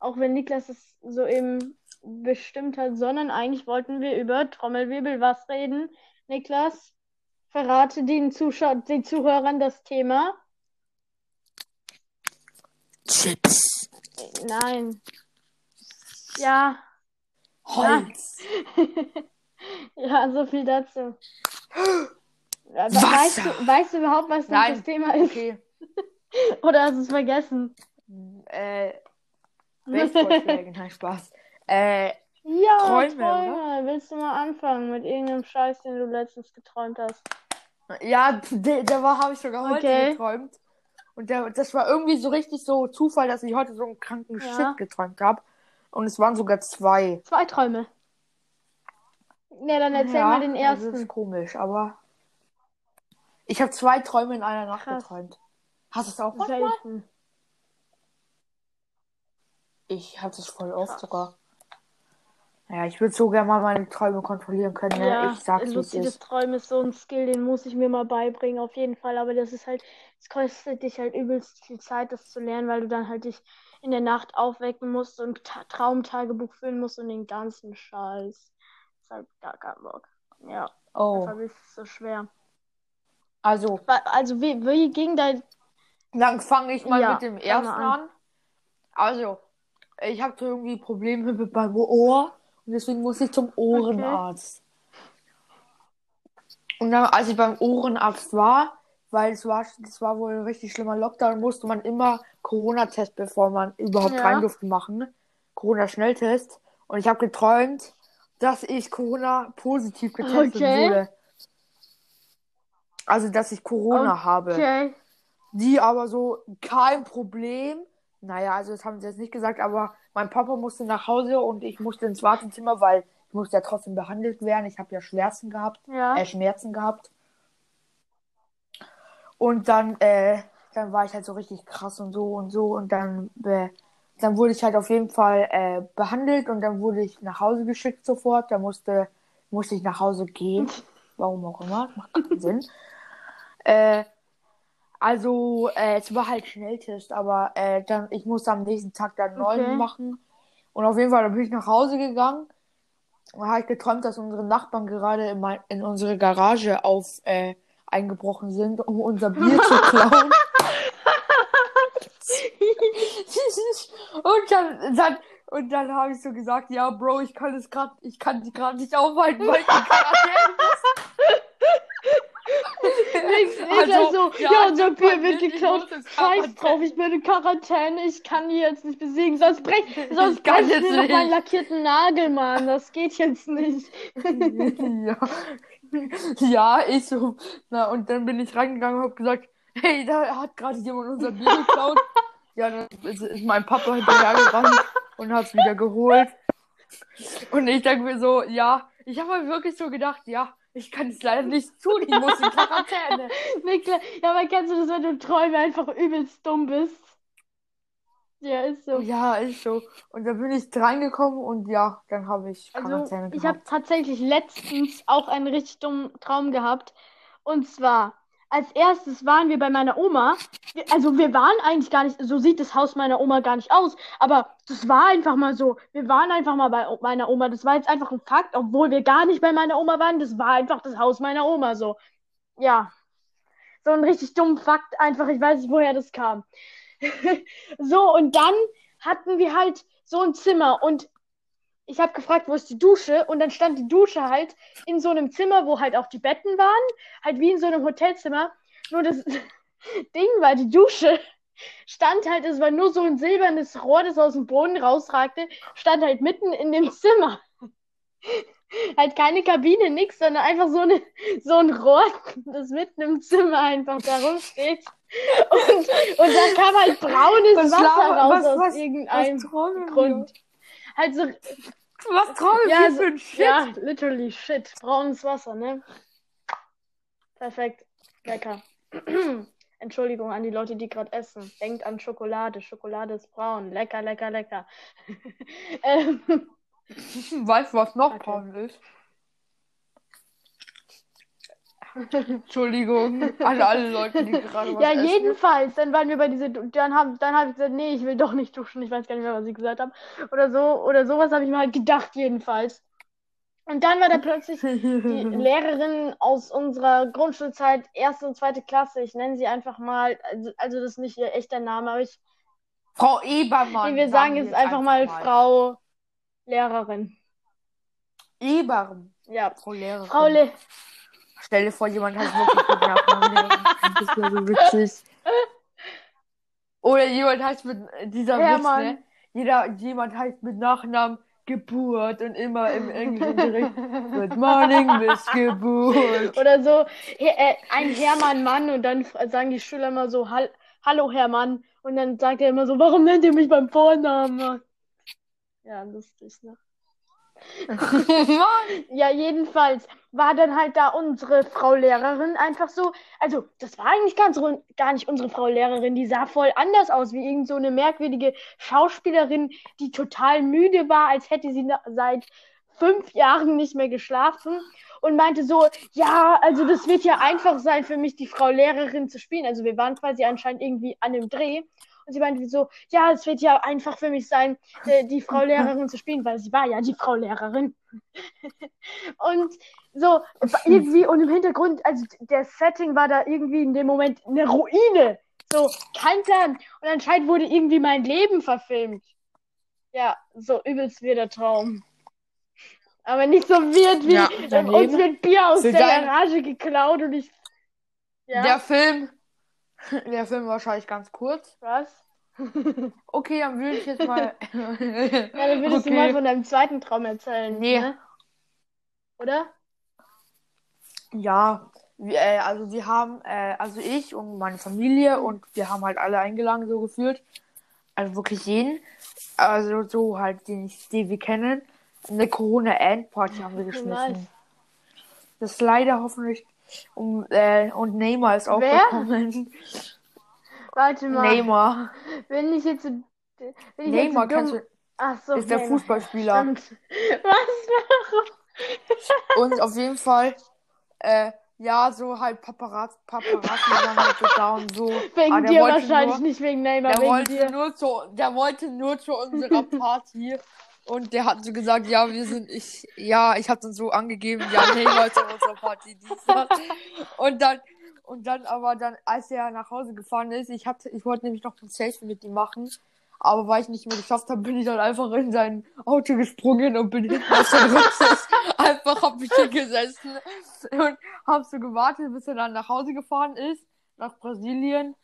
auch wenn Niklas es so eben bestimmt hat, sondern eigentlich wollten wir über Trommelwirbel was reden. Niklas, verrate den Zuschau den Zuhörern das Thema. Chips. Nein. Ja, Holz. ja, so viel dazu. Wasser. Weißt du, weißt du überhaupt, was Nein. das Thema ist? Okay. Oder hast du es vergessen? Äh, Baseballschläge, nein, Spaß. Äh, Ja, Träume, Träume. Willst du mal anfangen mit irgendeinem Scheiß, den du letztens geträumt hast? ja, der, der war, habe ich sogar heute Okay. geträumt. Und der, das war irgendwie so richtig so Zufall, dass ich heute so einen kranken Ja. Shit geträumt habe. Und es waren sogar zwei. Zwei Träume. Ja, dann erzähl ja, mal den Das ersten. ist komisch, aber ich habe zwei Träume in einer Nacht Krass. geträumt. Hast du es auch manchmal? Selten. Ich hatte es voll oft sogar. Ja, ich würde so gerne mal meine Träume kontrollieren können. Ne? Ja, ich sag's, lucides ist. Träumen ist so ein Skill, den muss ich mir mal beibringen, auf jeden Fall. Aber das ist halt, es kostet dich halt übelst viel Zeit, das zu lernen, weil du dann halt dich in der Nacht aufwecken musst und Ta Traumtagebuch führen musst und den ganzen Scheiß. Deshalb gar keinen Bock. Ja, Oh, einfach ist es so schwer. also, Also, wie, wie ging dein. dann fange ich mal Ja, mit dem ersten an. an. Also, ich habe irgendwie Probleme mit meinem Ohr und deswegen muss ich zum Ohrenarzt. Und dann, als ich beim Ohrenarzt war, weil es war, es war wohl ein richtig schlimmer Lockdown, musste man immer Corona-Test, bevor man überhaupt Ja. rein durfte, machen. Corona-Schnelltest. Und ich habe geträumt, dass ich Corona-positiv getestet Okay. wurde. Also, dass ich Corona habe. Okay. Die aber so kein Problem. Naja, also das haben sie jetzt nicht gesagt, aber mein Papa musste nach Hause und ich musste ins Wartezimmer, weil ich musste ja trotzdem behandelt werden. Ich habe ja Schmerzen gehabt, Ja. äh, Schmerzen gehabt. Und dann, äh, dann war ich halt so richtig krass und so und so und dann, äh, dann wurde ich halt auf jeden Fall äh, behandelt und dann wurde ich nach Hause geschickt sofort. Da musste, musste ich nach Hause gehen. Warum auch immer, macht keinen Sinn. Äh, also, äh, es war halt Schnelltest, aber äh, dann, ich musste am nächsten Tag dann neun Okay. machen. Und auf jeden Fall, dann bin ich nach Hause gegangen und habe ich geträumt, dass unsere Nachbarn gerade in, mein, in unsere Garage auf äh, eingebrochen sind, um unser Bier zu klauen. und dann, dann und dann habe ich so gesagt, ja, Bro, ich kann es gerade, ich kann die gerade nicht aufhalten, weil ich. Niklas Also, so, ja, ja, unser ich Bier wird ich geklaut. Scheiß drauf, ich bin in Quarantäne, ich kann die jetzt nicht besiegen. Sonst brech, sonst kann brech jetzt mir noch meinen lackierten Nagel, Mann. Das geht jetzt nicht. ja. ja, ich so. Na, und dann bin ich reingegangen und habe gesagt, hey, da hat gerade jemand unser Bier geklaut. Ja, dann ist, mein Papa hinterhergerannt und hat es wieder geholt. Und ich denke mir so, ja, ich habe mir wirklich so gedacht, ja, ich kann es leider nicht tun, ich muss in Quarantäne. Niklas, ja, aber kennst du das, wenn du Träume einfach übelst dumm bist? Ja, ist so. ja, ist so. Und dann bin ich reingekommen und ja, dann habe ich Also, Quarantäne ich habe tatsächlich letztens auch einen richtig dummen Traum gehabt. Und zwar, als erstes waren wir bei meiner Oma. Also, wir waren eigentlich gar nicht, so sieht das Haus meiner Oma gar nicht aus. Aber das war einfach mal so. Wir waren einfach mal bei meiner Oma. Das war jetzt einfach ein Fakt, obwohl wir gar nicht bei meiner Oma waren. Das war einfach das Haus meiner Oma so. Ja. So ein richtig dummen Fakt, einfach, ich weiß nicht, woher das kam. so, und dann hatten wir halt so ein Zimmer und ich habe gefragt, wo ist die Dusche? Und dann stand die Dusche halt in so einem Zimmer, wo halt auch die Betten waren, halt wie in so einem Hotelzimmer. Nur das Ding war, die Dusche stand halt, es war nur so ein silbernes Rohr, das aus dem Boden rausragte, stand halt mitten in dem Zimmer. Halt keine Kabine, nix, sondern einfach so, eine, so ein Rohr, das mitten im Zimmer einfach da rumsteht. Und, und da kam halt braunes Was Wasser raus was- aus was- irgendeinem träumen wir? Grund. Halt so, Was träumen Ja, wir so- für ein Shit? ja, literally shit. Braunes Wasser, ne? Perfekt. Lecker. Entschuldigung an die Leute, die gerade essen. Denkt an Schokolade. Schokolade ist braun. Lecker, lecker, lecker. ähm, Weißt du, was noch Okay. braun ist? Entschuldigung an alle Leute, die gerade was ja, essen. jedenfalls. Dann waren wir bei dieser. Du dann habe dann hab ich gesagt, nee, ich will doch nicht duschen. Ich weiß gar nicht mehr, was ich gesagt habe. Oder so. Oder sowas habe ich mir halt gedacht, jedenfalls. Und dann war da plötzlich die Lehrerin aus unserer Grundschulzeit, erste und zweite Klasse, ich nenne sie einfach mal, also, also das ist nicht ihr echter Name, aber ich, Frau Ebermann. nee, wir sagen jetzt einfach mal Frau Lehrerin. Ebermann. Ja, Frau Lehrerin. Frau Le Stell dir vor, jemand heißt wirklich mit Nachnamen Lehrerin. Das wäre so witzig. Oder jemand heißt mit dieser Hermann. Witz, ne? Jeder, jemand heißt mit Nachnamen Geburt und immer im Englischunterricht Good morning, Miss Geburt. Oder so, äh, ein Hermann Mann und dann sagen die Schüler immer so, Hall Hallo Hermann. Und dann sagt er immer so, warum nennt ihr mich beim Vornamen? Ja, lustig, ne? Ja, jedenfalls war dann halt da unsere Frau Lehrerin einfach so. Also, das war eigentlich ganz gar nicht unsere Frau Lehrerin. Die sah voll anders aus, wie irgend so eine merkwürdige Schauspielerin, die total müde war, als hätte sie seit fünf Jahren nicht mehr geschlafen und meinte so, ja, also das wird ja einfach sein für mich, die Frau Lehrerin zu spielen. Also wir waren quasi anscheinend irgendwie an dem Dreh. Und sie meinte so, ja, es wird ja einfach für mich sein, äh, die Frau Lehrerin zu spielen, weil sie war ja die Frau Lehrerin. und so, irgendwie, und im Hintergrund, also der Setting war da irgendwie in dem Moment eine Ruine. So, kein Plan. Und anscheinend wurde irgendwie mein Leben verfilmt. Ja, so übelst wieder Traum. Aber nicht so wird wie Ja, dein uns wird Bier aus der Garage geklaut und ich. Ja, Der Film. Der Film wahrscheinlich ganz kurz. was? Okay, dann würde ich jetzt mal. Ja, dann würdest du Okay. mal von deinem zweiten Traum erzählen. Nee. Ne? Oder? Ja, wir, äh, also wir haben, äh, also ich und meine Familie und wir haben halt alle eingeladen, so gefühlt. Also wirklich jeden. Also so halt, den, ich, den wir kennen. Eine Corona-End-Party haben wir geschmissen. Nice. Das ist leider hoffentlich. Um, äh, und Neymar ist auch Wer? gekommen. Warte mal. Neymar. Wenn ich jetzt. Wenn ich Neymar jetzt so dumm... du, Ach so, ist der Neymar. Fußballspieler. Stimmt. Was? Und auf jeden Fall, äh, ja, so halt Paparazzi, Paparazzi waren halt so da und so. Wegen der dir wahrscheinlich nur, nicht wegen Neymar, Der wegen wollte dir. nur zu, der wollte nur zu unserer Party. Und der hat so gesagt, ja, wir sind, ich, ja, ich habe dann so angegeben, ja, Neymar zu unserer Party. Dies, das. Und dann, und dann aber dann, als er nach Hause gefahren ist, ich hatte, ich wollte nämlich noch ein Selfie mit ihm machen. Aber weil ich nicht mehr geschafft habe, bin ich dann einfach in sein Auto gesprungen und bin hinten auf den Rücksitz einfach hab mich hier gesessen und hab so gewartet, bis er dann nach Hause gefahren ist, nach Brasilien.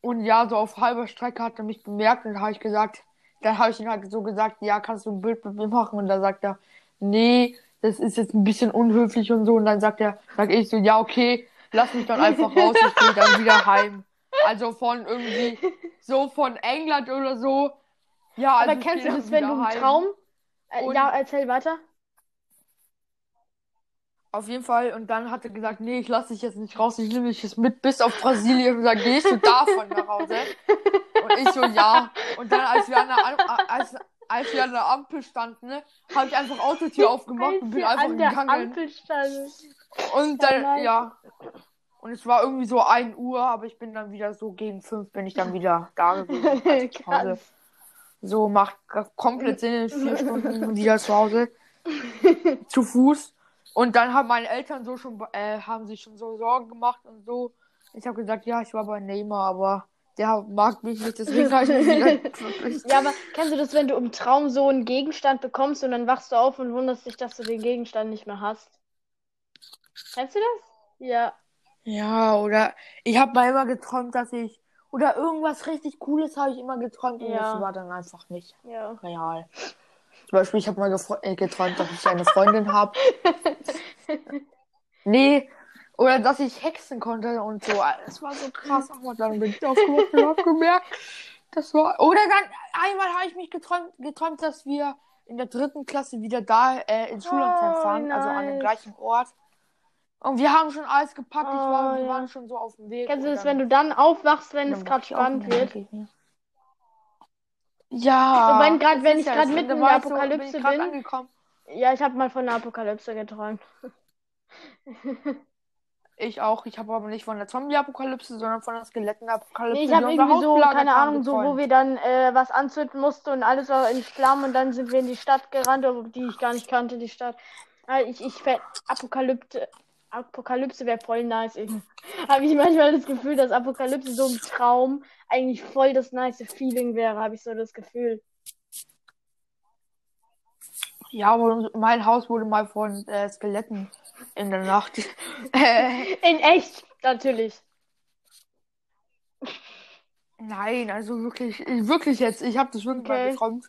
Und ja, so auf halber Strecke hat er mich bemerkt und habe ich gesagt, dann habe ich ihn halt so gesagt, ja, kannst du ein Bild mit mir machen? Und da sagt er, nee, das ist jetzt ein bisschen unhöflich und so. Und dann sagt er, sag ich so, ja, okay, lass mich dann einfach raus, ich gehe dann wieder heim. Also von irgendwie, so von England oder so. Ja, also Aber kennst du dann das, wenn du heim. Traum. Äh, ja, erzähl weiter. Auf jeden Fall. Und dann hat er gesagt, nee, ich lasse dich jetzt nicht raus, ich nehme dich jetzt mit bis auf Brasilien. Und dann gehst du davon nach Hause. Und ich so, ja. Und dann, als wir an der, als, als wir an der Ampel standen, ne, habe ich einfach Autotür aufgemacht und bin einfach an der gegangen. Ampel standen. Und Ja, dann, nice. ja. Und es war irgendwie so 1 Uhr, aber ich bin dann wieder so gegen 5 bin ich dann wieder da gewesen. Also. So macht komplett Sinn in vier Stunden wieder zu Hause. zu Fuß. Und dann haben meine Eltern so schon, äh, haben sich schon so Sorgen gemacht und so. Ich habe gesagt, ja, ich war bei Neymar, aber der mag mich nicht, deswegen habe ich mich wieder. Ja, aber kennst du das, wenn du im Traum so einen Gegenstand bekommst und dann wachst du auf und wunderst dich, dass du den Gegenstand nicht mehr hast? Kennst du das? Ja. Ja, oder ich habe mal immer geträumt, dass ich. Oder irgendwas richtig Cooles habe ich immer geträumt und Ja. das war dann einfach nicht Ja. real. Zum Beispiel, ich habe mal äh, geträumt, dass ich eine Freundin habe. Nee, oder dass ich hexen konnte und so. Das war so krass. Aber dann bin ich aufgewacht und hab gemerkt, das war. Oder dann, einmal habe ich mich geträumt, geträumt, dass wir in der dritten Klasse wieder da äh, ins Schullandheim Oh, fahren, also an dem gleichen Ort. Und wir haben schon alles gepackt. ich war, Oh, wir ja. waren schon so auf dem Weg. Kennst du das, wenn du dann aufwachst, wenn dann es gerade ich spannend wird? ich mir, Ja. Wenn grad- das wenn ich das. mitten in der ich so- Apokalypse bin. Ich bin. angekommen. Ja, ich habe mal von der Apokalypse geträumt. Ich auch. Ich habe aber nicht von der Zombie-Apokalypse, sondern von der Skeletten-Apokalypse. Nee, ich habe irgendwie so, keine Ahnung, so, wo wir dann äh, was anzünden mussten und alles war in Flammen und dann sind wir in die Stadt gerannt, die ich gar nicht kannte, die Stadt. Ah, Ich, ich Apokalypse, Apokalypse wäre voll nice. Habe ich manchmal das Gefühl, dass Apokalypse so im Traum eigentlich voll das nice Feeling wäre, habe ich so das Gefühl. Ja, aber mein Haus wurde mal von äh, Skeletten in der Nacht. In echt, natürlich. nein, also wirklich, wirklich jetzt. Ich habe das wirklich mal Okay. geträumt.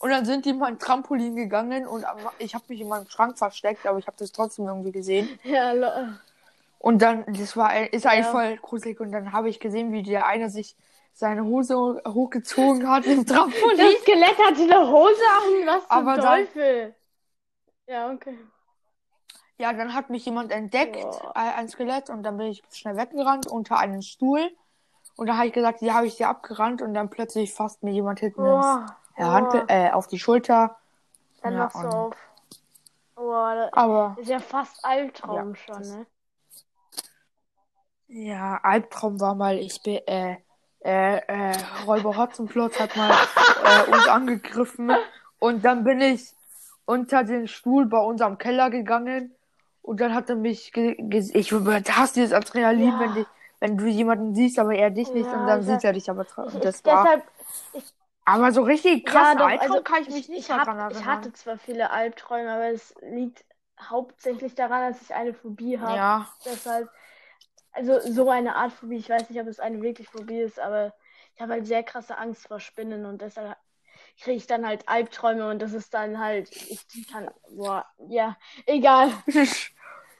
Und dann sind die mal ein Trampolin gegangen und ich habe mich in meinem Schrank versteckt, aber ich habe das trotzdem irgendwie gesehen. Ja, lo- Und dann, das war, ist eigentlich Ja. voll gruselig. Und dann habe ich gesehen, wie der eine sich seine Hose hochgezogen hat im Trampolin. das Skelett hatte eine Hose an, was zum Aber dann- Teufel. Ja, okay. Ja, dann hat mich jemand entdeckt, äh, ein Skelett, und dann bin ich schnell weggerannt unter einen Stuhl. Und dann habe ich gesagt, die habe ich dir abgerannt und dann plötzlich fasst mir jemand hinten ins Boah, äh, Hand, äh, auf die Schulter. dann Ja, machst du und- auf. Das Aber ist ja fast Albtraum Ja, schon, ne? ja, Albtraum war mal, ich bin, äh, äh, äh, Räuber Hotzenplotz hat mal äh, uns angegriffen und dann bin ich unter den Stuhl bei unserem Keller gegangen und dann hat er mich ge ge ich hasse dieses Adrenalin, Ja. wenn, dich, wenn du jemanden siehst, aber er dich nicht Ja, und dann ich- sieht er dich aber Ich, trotzdem. ich, Das war, deshalb, aber so richtig krass doch, Albtraum also kann ich mich nicht ich, hab, erinnern. ich hatte zwar viele Albträume, aber es liegt hauptsächlich daran, dass ich eine Phobie habe. ja, Deshalb, also so eine Art Phobie, ich weiß nicht, ob es eine wirklich Phobie ist, aber ich habe halt sehr krasse Angst vor Spinnen und deshalb kriege ich dann halt Albträume und das ist dann halt, ich kann, boah, ja, egal. ich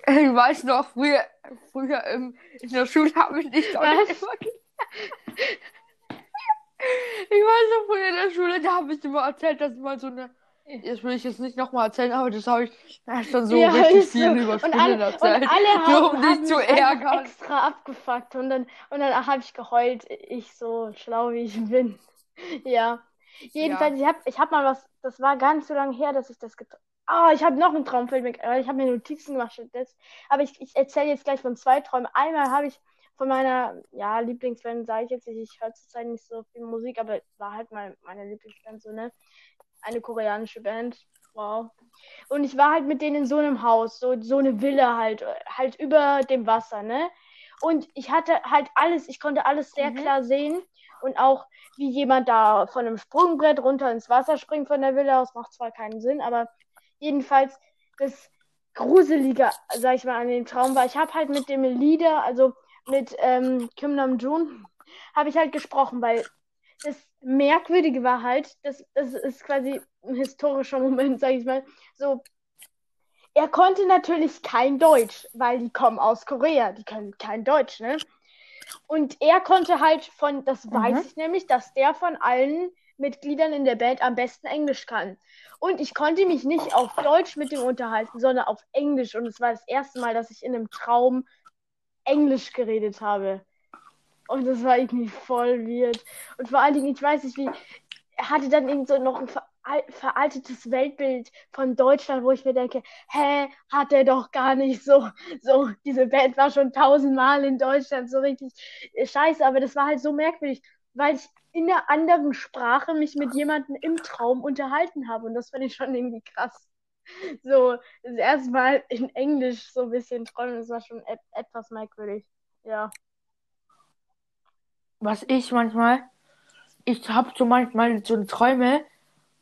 weiß noch, früher, früher im, in der Schule haben wir nicht Ich weiß noch, früher in der Schule, da habe ich immer erzählt, dass mal so eine. Das will ich jetzt nicht nochmal erzählen, aber das habe ich na, schon so Ja, richtig so. viel über Und Spinnen alle, und erzählt. alle haben, Nur um dich zu ärgern. extra abgefuckt und dann, und dann habe ich geheult, ich so schlau wie ich bin. Ja. Jedenfalls, ich habe ich hab mal was, das war gar nicht so lange her, dass ich das geträumt Ah, ich habe noch einen Traum, fällt mir, ich habe mir Notizen gemacht stattdessen. Aber ich, ich erzähle jetzt gleich von zwei Träumen. Einmal habe ich von meiner, ja, Lieblingsband, sage ich jetzt nicht, ich höre zurzeit nicht so viel Musik, aber war halt mal meine Lieblingsband, so, ne? Eine koreanische Band. Wow. Und ich war halt mit denen in so einem Haus, so, so eine Villa halt, halt über dem Wasser, ne? Und ich hatte halt alles, ich konnte alles sehr Mhm. klar sehen. Und auch, wie jemand da von einem Sprungbrett runter ins Wasser springt von der Villa aus, macht zwar keinen Sinn, aber jedenfalls das Gruselige, sag ich mal, an dem Traum war, ich habe halt mit dem Leader, also mit ähm, Kim Nam-joon, habe ich halt gesprochen, weil das Merkwürdige war halt, das, das ist quasi ein historischer Moment, sag ich mal, so, er konnte natürlich kein Deutsch, weil die kommen aus Korea, die können kein Deutsch, ne? Und er konnte halt von, das weiß Mhm. ich nämlich, dass der von allen Mitgliedern in der Band am besten Englisch kann. Und ich konnte mich nicht auf Deutsch mit ihm unterhalten, sondern auf Englisch. Und es war das erste Mal, dass ich in einem Traum Englisch geredet habe. Und das war irgendwie voll weird. Und vor allen Dingen, ich weiß nicht wie, er hatte dann irgend so noch ein veral- veraltetes Weltbild von Deutschland, wo ich mir denke, hä, hat er doch gar nicht so, so, diese Band war schon tausendmal in Deutschland so richtig scheiße, aber das war halt so merkwürdig, weil ich in einer anderen Sprache mich mit jemandem im Traum unterhalten habe und das fand ich schon irgendwie krass. So, das erste Mal in Englisch so ein bisschen träumen, das war schon et etwas merkwürdig. Ja. Was ich manchmal, ich habe so manchmal so Träume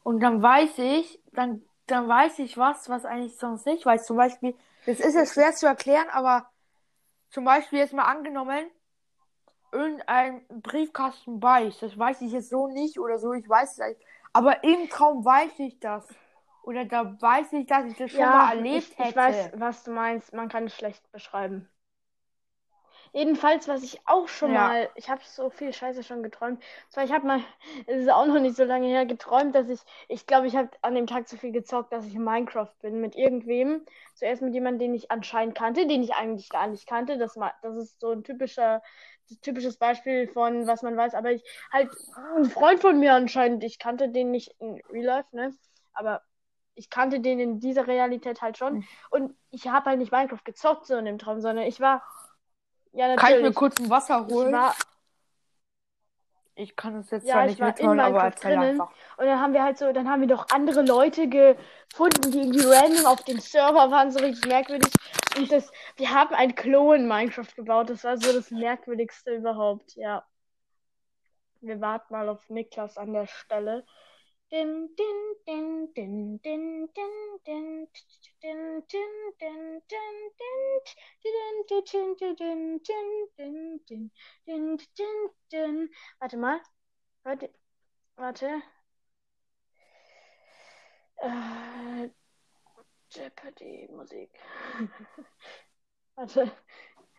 und dann weiß ich, dann, dann weiß ich was, was eigentlich sonst nicht weiß. Zum Beispiel, das ist jetzt schwer zu erklären, aber zum Beispiel jetzt mal angenommen, irgendein Briefkasten beißt. Das weiß ich jetzt so nicht oder so, ich weiß es nicht. Aber im Traum weiß ich das. Oder da weiß ich, dass ich das schon mal erlebt ich, hätte. ich weiß, was du meinst. Man kann es schlecht beschreiben. Jedenfalls, was ich auch schon Ja. mal, ich habe so viel Scheiße schon geträumt. Zwar, ich habe mal, es ist auch noch nicht so lange her, geträumt, dass ich, ich glaube, ich habe an dem Tag zu viel gezockt, dass ich in Minecraft bin mit irgendwem. Zuerst mit jemandem, den ich anscheinend kannte, den ich eigentlich gar nicht kannte. Das, das ist so ein typischer, typisches Beispiel von, was man weiß. Aber ich, halt, ein Freund von mir anscheinend, ich kannte den nicht in Real Life, ne? Aber ich kannte den in dieser Realität halt schon. Hm. Und ich habe halt nicht Minecraft gezockt so in dem Traum, sondern ich war. Ja, Kann ich mir natürlich. kurz ein Wasser Ich holen? war, Ich kann es jetzt Ja, zwar ich nicht mithören, aber erzähl drinnen. einfach. und dann haben wir halt so, dann haben wir doch andere Leute gefunden, die irgendwie random auf dem Server waren, so richtig merkwürdig. Und das, wir haben ein Klo in Minecraft gebaut. Das war so das Merkwürdigste überhaupt, ja. Wir warten mal auf Niklas an der Stelle. Warte mal. Warte. Warte. Äh, Jeopardy Musik. Warte.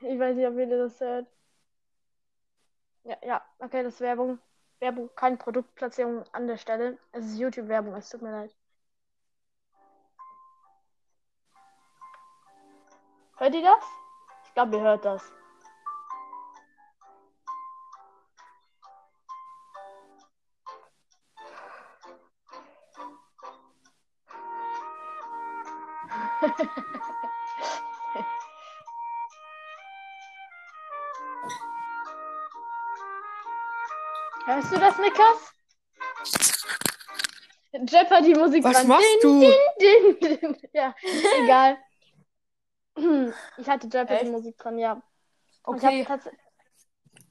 Ich weiß nicht, ob ihr das hört. Ja, ja, okay, das ist Werbung. Werbung, keine Produktplatzierung an der Stelle. Es ist YouTube-Werbung, es tut mir leid. Hört ihr das? Ich glaube, ihr hört das. Hörst du das, Niklas? Jeopardy-Musik Was dran. machst din, du? Din, din, din. Ja, egal. Ich hatte Jeopardy-Musik dran, ja. Und ich Okay, hab tats-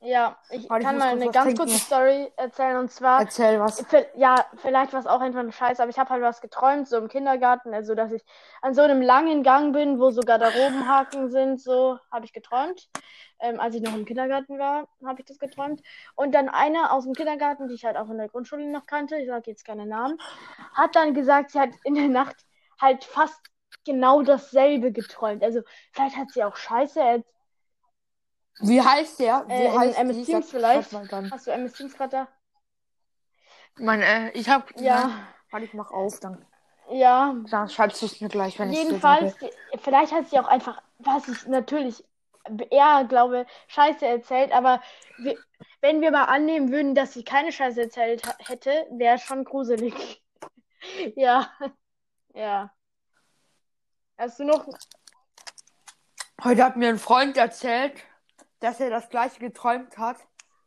ja, ich Warte, kann mal eine ganz trinken. kurze Story erzählen und zwar, erzähl was. ja, vielleicht war es auch einfach ein Scheiß, aber ich habe halt was geträumt, so im Kindergarten, also dass ich an so einem langen Gang bin, wo so Garderobenhaken sind, so habe ich geträumt. Ähm, als ich noch im Kindergarten war, habe ich das geträumt. Und dann eine aus dem Kindergarten, die ich halt auch in der Grundschule noch kannte, ich sage jetzt keine Namen, hat dann gesagt, sie hat in der Nacht halt fast genau dasselbe geträumt. Also vielleicht hat sie auch Scheiße erzählt. Wie heißt der? Wie Äh, heißt MS? Teams Sag- vielleicht? Hast du MS Teams gerade da? Mein, äh, ich hab. Ja. Nein, Warte, ich mach auf, dann, Ja, dann schreibst du es mir gleich, wenn ich jedenfalls, vielleicht hat sie auch einfach, was ich natürlich eher glaube, Scheiße erzählt, aber wir, wenn wir mal annehmen würden, dass sie keine Scheiße erzählt hätte, wäre schon gruselig. Ja, ja. Hast du noch? Heute hat mir ein Freund erzählt, dass er das gleiche geträumt hat,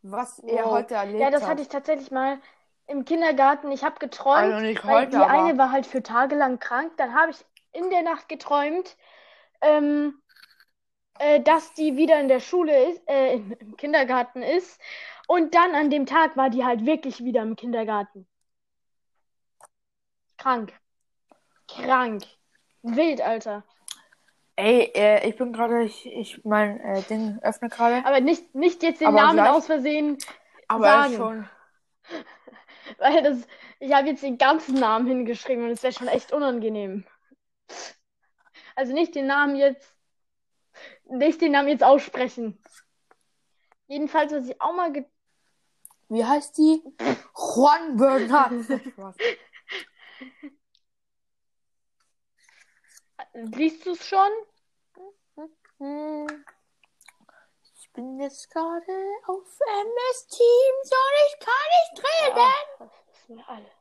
was er Wow. heute erlebt Ja, das hat. hatte ich tatsächlich mal im Kindergarten. Ich habe geträumt, Also nicht weil heute, die aber eine war halt für Tage lang krank. Dann habe ich in der Nacht geträumt, ähm, äh, dass die wieder in der Schule ist, äh, im Kindergarten ist. Und dann an dem Tag war die halt wirklich wieder im Kindergarten. Krank. Krank. Wild, Alter. Ey, äh, ich bin gerade, ich, ich mein äh, Ding öffne gerade. Aber nicht, nicht jetzt den Aber Namen gleich- aus Versehen, Aber sagen. schon. weil das, ich habe jetzt den ganzen Namen hingeschrieben und es wäre schon echt unangenehm. Also nicht den Namen jetzt, nicht den Namen jetzt aussprechen. Jedenfalls, was ich auch mal ge Wie heißt die? Juan Bernard. Spaß. Liest du es schon? Ich bin jetzt gerade auf MS Teams und ich kann nicht reden. Ja, das wissen wir alle.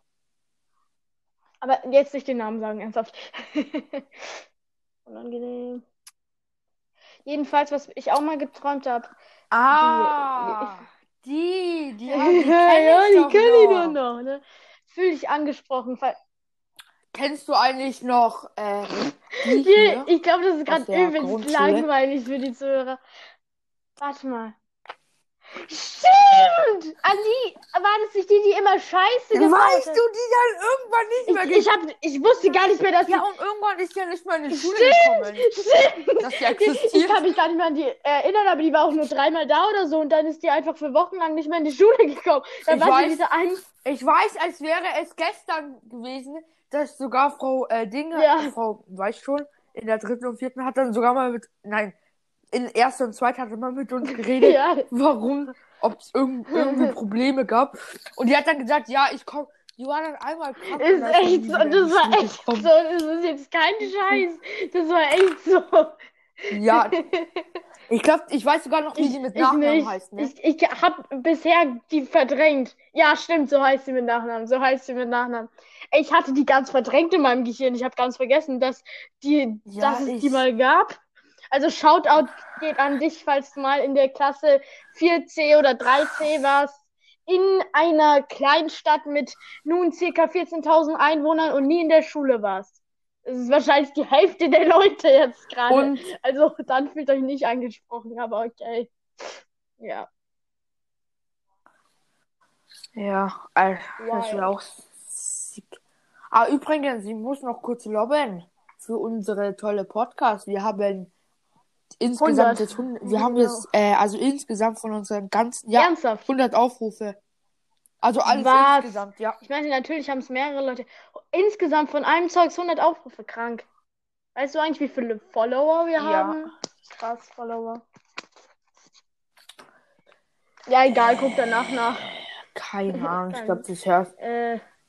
Aber jetzt nicht den Namen sagen, ernsthaft. Unangenehm. Jedenfalls, was ich auch mal geträumt habe. Ah, die, die, ja, die kenn ja, ich die doch kenne ich doch noch. Ne? Fühl dich angesprochen. Kennst du eigentlich noch äh, die Hier, ich glaube, das ist gerade übelst langweilig für die Zuhörer. Warte mal. Stimmt! Ali, war das nicht die, die immer Scheiße gebaut Weißt hat? du, die dann irgendwann nicht mehr Ich, ich, hab, ich wusste gar nicht mehr, dass Ja, die... und irgendwann ist ja nicht mal in die Schule Stimmt! gekommen. Stimmt! Dass die existiert. ich kann mich gar nicht mehr an die erinnern, aber die war auch nur dreimal da oder so und dann ist die einfach für Wochen lang nicht mehr in die Schule gekommen. Dann Ich war weiß. diese ein... Ich weiß, als wäre es gestern gewesen, dass sogar Frau äh, Dinge, Ja. Frau, weiß schon, in der dritten und vierten hat dann sogar mal mit, nein, in erster und zweiter hat mal mit uns geredet, Ja, warum, ob es irgend, irgendwie Probleme gab. Und die hat dann gesagt, ja, ich komm, die war dann einmal krank. ist echt so. Das war echt so. Das ist jetzt kein Scheiß. Das war echt so. Ja, ich glaube, ich weiß sogar noch, wie sie mit ich Nachnamen nicht. heißt, ne? Ich, ich habe bisher die verdrängt. Ja, stimmt, so heißt sie mit Nachnamen. So heißt sie mit Nachnamen. Ich hatte die ganz verdrängt in meinem Gehirn. Ich habe ganz vergessen, dass, die, Ja, dass es ich- die mal gab. Also Shoutout geht an dich, falls du mal in der Klasse 4C oder 3C warst. In einer Kleinstadt mit nun circa 14.000 Einwohnern und nie in der Schule warst. Das ist wahrscheinlich die Hälfte der Leute jetzt gerade. Also dann fühlt euch nicht angesprochen, aber okay. Ja. Ja, Alter, das wäre auch sick. Ah, übrigens, ich muss noch kurz loben für unsere tolle Podcast. Wir haben insgesamt 100. jetzt, 100, wir haben genau. jetzt, äh, also insgesamt von unseren ganzen, ja, Ernsthaft. 100 Aufrufe. Also alles Was? insgesamt, ja. Ich meine, natürlich haben es mehrere Leute. Insgesamt von einem Zeugs 100 Aufrufe. Krank. Weißt du eigentlich, wie viele Follower wir Ja. haben? Krass, Follower. Ja, egal, guck danach nach. Keine Ahnung, ich glaube, das hört. Äh,